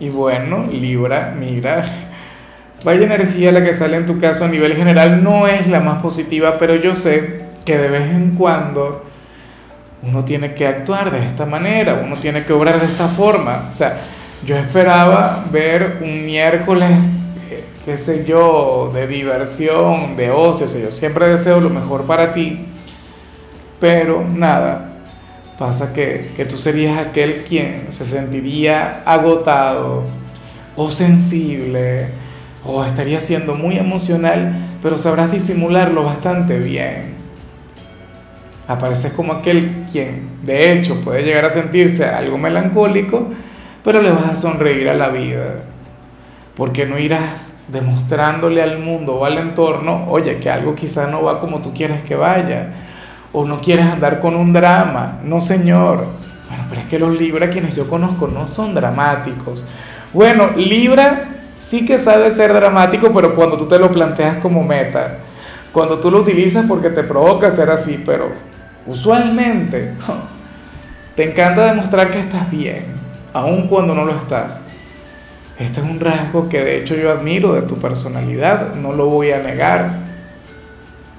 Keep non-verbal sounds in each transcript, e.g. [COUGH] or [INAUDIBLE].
Y bueno, Libra, mira, vaya energía la que sale en tu caso a nivel general no es la más positiva, pero yo sé que de vez en cuando uno tiene que actuar de esta manera, uno tiene que obrar de esta forma. O sea, yo esperaba ver un miércoles, eh, qué sé yo, de diversión, de ocio, sé yo siempre deseo lo mejor para ti, pero nada, Pasa que, que tú serías aquel quien se sentiría agotado o sensible o estaría siendo muy emocional, pero sabrás disimularlo bastante bien. Apareces como aquel quien de hecho puede llegar a sentirse algo melancólico, pero le vas a sonreír a la vida. Porque no irás demostrándole al mundo o al entorno, oye, que algo quizá no va como tú quieres que vaya o no quieres andar con un drama. No, señor. Bueno, pero es que los Libra, quienes yo conozco, no son dramáticos. Bueno, Libra sí que sabe ser dramático, pero cuando tú te lo planteas como meta, cuando tú lo utilizas porque te provoca ser así, pero usualmente te encanta demostrar que estás bien, aun cuando no lo estás. Este es un rasgo que de hecho yo admiro de tu personalidad, no lo voy a negar.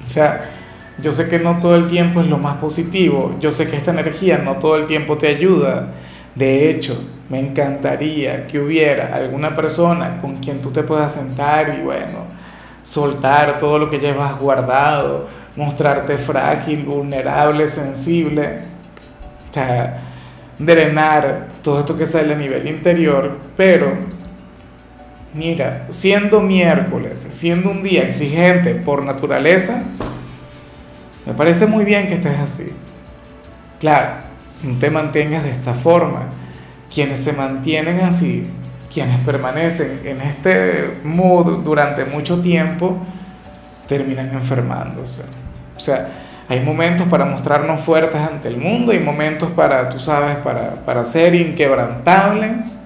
O sea, yo sé que no todo el tiempo es lo más positivo, yo sé que esta energía no todo el tiempo te ayuda. De hecho, me encantaría que hubiera alguna persona con quien tú te puedas sentar y bueno, soltar todo lo que llevas guardado, mostrarte frágil, vulnerable, sensible, o sea, drenar todo esto que sale a nivel interior, pero mira, siendo miércoles, siendo un día exigente por naturaleza, me parece muy bien que estés así. Claro, no te mantengas de esta forma. Quienes se mantienen así, quienes permanecen en este mood durante mucho tiempo, terminan enfermándose. O sea, hay momentos para mostrarnos fuertes ante el mundo, hay momentos para, tú sabes, para, para ser inquebrantables,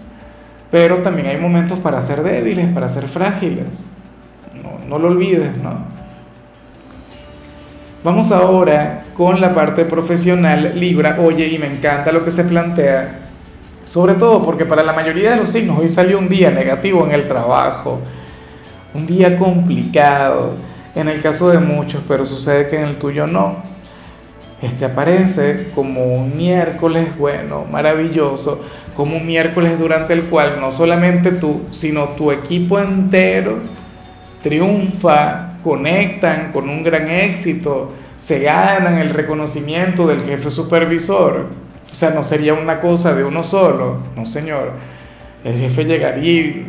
pero también hay momentos para ser débiles, para ser frágiles. No, no lo olvides, ¿no? Vamos ahora con la parte profesional Libra. Oye, y me encanta lo que se plantea, sobre todo porque para la mayoría de los signos hoy salió un día negativo en el trabajo, un día complicado en el caso de muchos, pero sucede que en el tuyo no. Este aparece como un miércoles bueno, maravilloso, como un miércoles durante el cual no solamente tú, sino tu equipo entero triunfa, conectan con un gran éxito, se ganan el reconocimiento del jefe supervisor. O sea, no sería una cosa de uno solo, no señor. El jefe llegaría y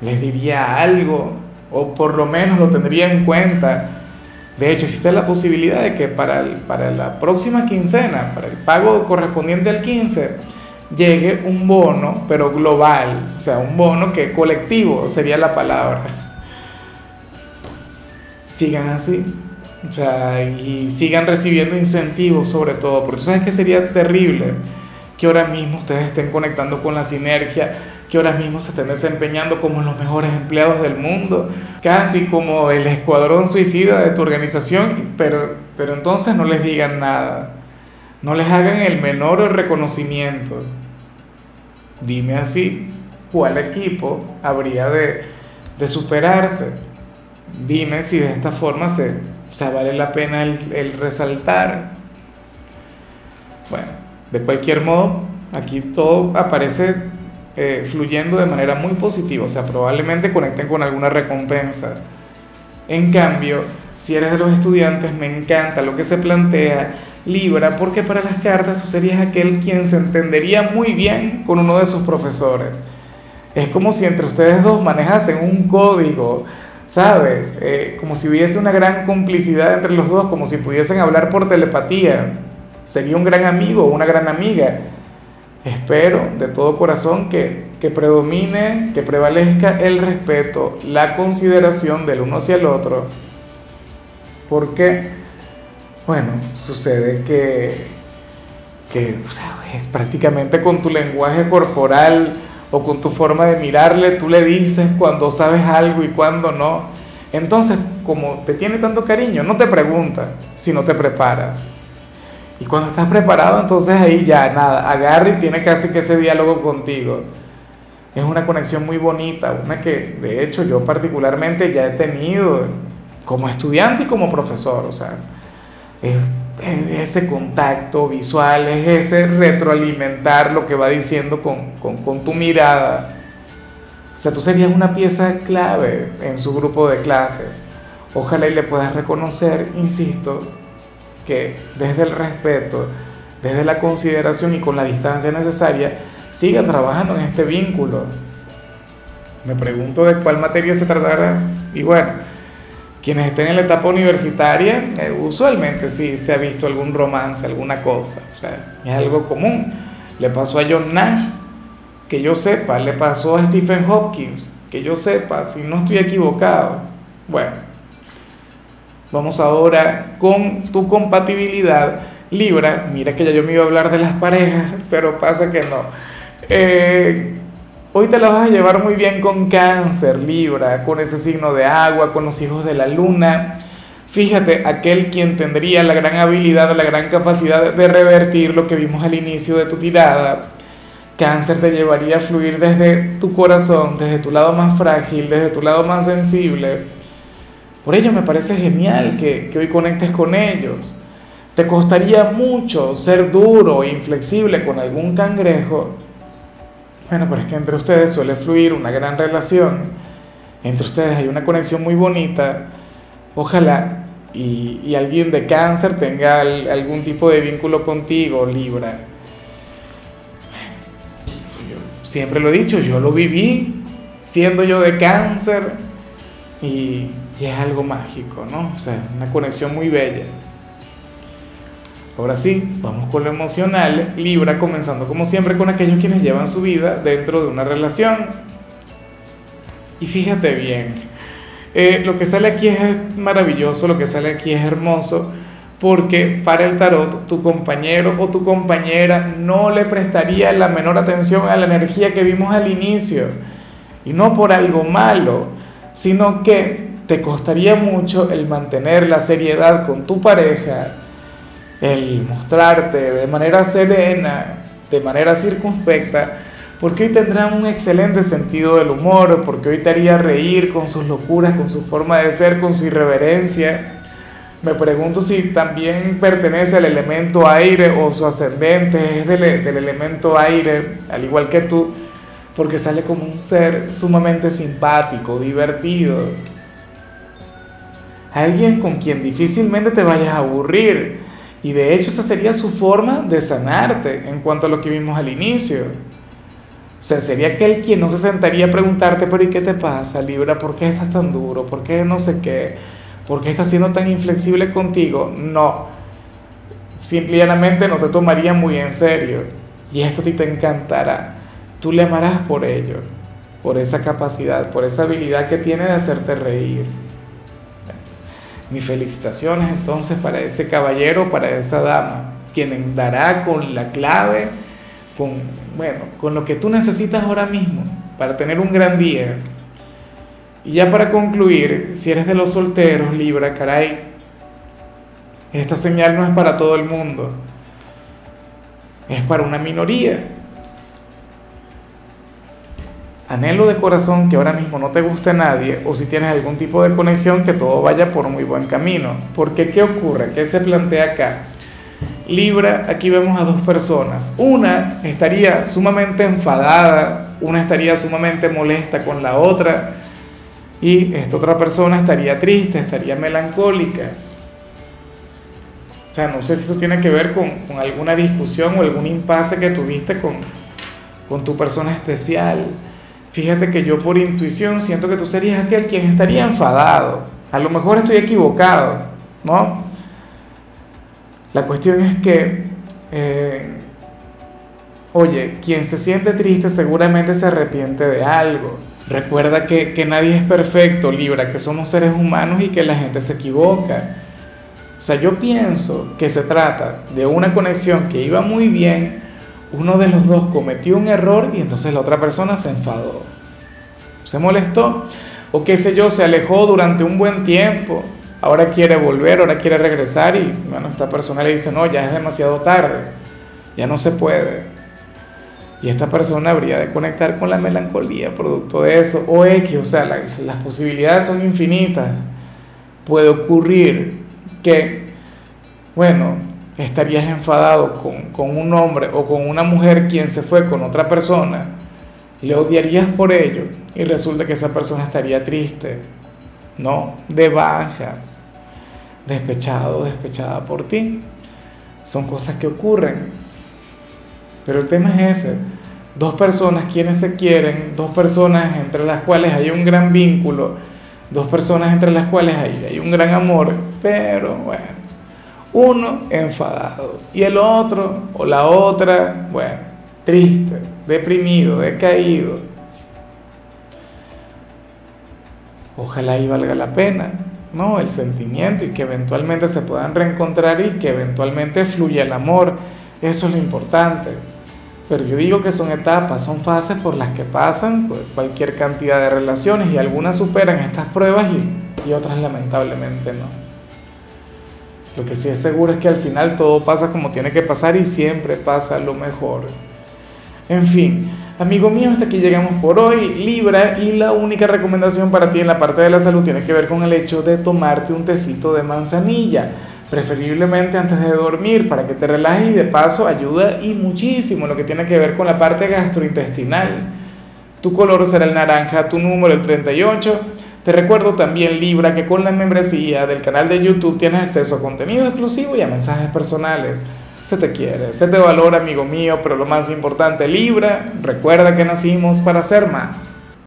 les diría algo, o por lo menos lo tendría en cuenta. De hecho, existe la posibilidad de que para, para la próxima quincena, para el pago correspondiente al 15, llegue un bono, pero global, o sea, un bono que colectivo sería la palabra sigan así. O sea, y sigan recibiendo incentivos sobre todo, porque sabes que sería terrible que ahora mismo ustedes estén conectando con la sinergia, que ahora mismo se estén desempeñando como los mejores empleados del mundo, casi como el escuadrón suicida de tu organización, pero, pero entonces no les digan nada, no les hagan el menor reconocimiento. Dime así, ¿cuál equipo habría de, de superarse? Dime si de esta forma se, vale la pena el, resaltar. Bueno, de cualquier modo, aquí todo aparece eh, fluyendo de manera muy positiva, o sea, probablemente conecten con alguna recompensa. En cambio, si eres de los estudiantes, me encanta lo que se plantea Libra, porque para las cartas tú serías aquel quien se entendería muy bien con uno de sus profesores. Es como si entre ustedes dos manejasen un código ¿sabes? Eh, como si hubiese una gran complicidad entre los dos, como si pudiesen hablar por telepatía. Sería un gran amigo o una gran amiga. Espero de todo corazón que, que predomine, que prevalezca el respeto, la consideración del uno hacia el otro. Porque, bueno, sucede que, que es prácticamente con tu lenguaje corporal o con tu forma de mirarle, tú le dices cuando sabes algo y cuando no. Entonces, como te tiene tanto cariño, no te pregunta, sino te preparas. Y cuando estás preparado, entonces ahí ya nada, agarra y tiene casi que ese diálogo contigo. Es una conexión muy bonita, una que de hecho yo particularmente ya he tenido como estudiante y como profesor, o sea, es, ese contacto visual, es ese retroalimentar lo que va diciendo con, con, con tu mirada. O sea, tú serías una pieza clave en su grupo de clases. Ojalá y le puedas reconocer, insisto, que desde el respeto, desde la consideración y con la distancia necesaria, sigan trabajando en este vínculo. Me pregunto de cuál materia se tratará. Y bueno, quienes estén en la etapa universitaria, eh, usualmente sí se ha visto algún romance, alguna cosa. O sea, es algo común. Le pasó a John Nash, que yo sepa, le pasó a Stephen Hopkins, que yo sepa, si no estoy equivocado. Bueno, Vamos ahora con tu compatibilidad Libra. Mira que ya yo me iba a hablar de las parejas, [LAUGHS] pero pasa que no. Eh, hoy te la vas a llevar muy bien con cáncer, Libra, con ese signo de agua, con los hijos de la luna. Fíjate, aquel quien tendría la gran habilidad, la gran capacidad de revertir lo que vimos al inicio de tu tirada. Cáncer te llevaría a fluir desde tu corazón, desde tu lado más frágil, desde tu lado más sensible por ello me parece genial que, hoy conectes con ellos. Te costaría mucho ser duro e inflexible con algún cangrejo. Bueno, pero es que entre ustedes suele fluir una gran relación. Entre ustedes hay una conexión muy bonita. Ojalá y, alguien de cáncer tenga algún tipo de vínculo contigo, Libra. siempre lo he dicho, yo lo viví siendo yo de cáncer y y es algo mágico, ¿no? O sea, una conexión muy bella. Ahora sí, vamos con lo emocional. Libra, comenzando como siempre con aquellos quienes llevan su vida dentro de una relación. Y fíjate bien, eh, lo que sale aquí es maravilloso, lo que sale aquí es hermoso, porque para el tarot tu compañero o tu compañera no le prestaría la menor atención a la energía que vimos al inicio. Y no por algo malo, sino que te costaría mucho el mantener la seriedad con tu pareja, el mostrarte de manera serena, de manera circunspecta, porque hoy tendrán un excelente sentido del humor, porque hoy te haría reír con sus locuras, con su forma de ser, con su irreverencia. Me pregunto si también pertenece al elemento aire o su ascendente es del, del elemento aire, al igual que tú, porque sale como un ser sumamente simpático, divertido, alguien con quien difícilmente te vayas a aburrir. Y de hecho esa sería su forma de sanarte en cuanto a lo que vimos al inicio. O sea, sería aquel quien no se sentaría a preguntarte, pero ¿y qué te pasa, Libra? ¿Por qué estás tan duro? ¿Por qué no sé qué? ¿Por qué estás siendo tan inflexible contigo? No. Simplemente no te tomaría muy en serio. Y esto a ti te encantará. Tú le amarás por ello, por esa capacidad, por esa habilidad que tiene de hacerte reír. Mis felicitaciones entonces para ese caballero, para esa dama, quien dará con la clave, con, bueno, con lo que tú necesitas ahora mismo para tener un gran día. Y ya para concluir, si eres de los solteros, Libra, caray, esta señal no es para todo el mundo, es para una minoría anhelo de corazón que ahora mismo no te guste a nadie o si tienes algún tipo de conexión que todo vaya por muy buen camino. Porque ¿qué ocurre? ¿Qué se plantea acá? Libra, aquí vemos a dos personas. Una estaría sumamente enfadada, una estaría sumamente molesta con la otra y esta otra persona estaría triste, estaría melancólica. O sea, no sé si eso tiene que ver con, con alguna discusión o algún impasse que tuviste con, con tu persona especial Fíjate que yo por intuición siento que tú serías aquel quien estaría enfadado. A lo mejor estoy equivocado, ¿no? La cuestión es que eh, Oye, quien se siente triste seguramente se arrepiente de algo. Recuerda que, que nadie es perfecto, Libra, que somos seres humanos y que la gente se equivoca. O sea, yo pienso que se trata de una conexión que iba muy bien, uno de los dos cometió un error y entonces la otra persona se enfadó, se molestó o qué sé yo, se alejó durante un buen tiempo, ahora quiere volver, ahora quiere regresar y bueno, esta persona le dice, no, ya es demasiado tarde, ya no se puede. Y esta persona habría de conectar con la melancolía producto de eso, o X, o sea, las posibilidades son infinitas. Puede ocurrir que, bueno, estarías enfadado con, con un hombre o con una mujer quien se fue con otra persona, le odiarías por ello y resulta que esa persona estaría triste, ¿no? De bajas, despechado, despechada por ti. Son cosas que ocurren. Pero el tema es ese. Dos personas quienes se quieren, dos personas entre las cuales hay un gran vínculo, dos personas entre las cuales hay, hay un gran amor, pero bueno, uno enfadado y el otro o la otra, bueno, triste, deprimido, decaído. Ojalá y valga la pena, ¿no? El sentimiento y que eventualmente se puedan reencontrar y que eventualmente fluya el amor. Eso es lo importante. Pero yo digo que son etapas, son fases por las que pasan pues, cualquier cantidad de relaciones y algunas superan estas pruebas y, y otras lamentablemente no. Lo que sí es seguro es que al final todo pasa como tiene que pasar y siempre pasa lo mejor. En fin, amigo mío, hasta aquí llegamos por hoy, Libra, y la única recomendación para ti en la parte de la salud tiene que ver con el hecho de tomarte un tecito de manzanilla, preferiblemente antes de dormir, para que te relajes y de paso ayuda y muchísimo lo que tiene que ver con la parte gastrointestinal. Tu color será el naranja, tu número el 38. Te recuerdo también, Libra, que con la membresía del canal de YouTube tienes acceso a contenido exclusivo y a mensajes personales. Se te quiere, se te valora, amigo mío, pero lo más importante, Libra, recuerda que nacimos para ser más.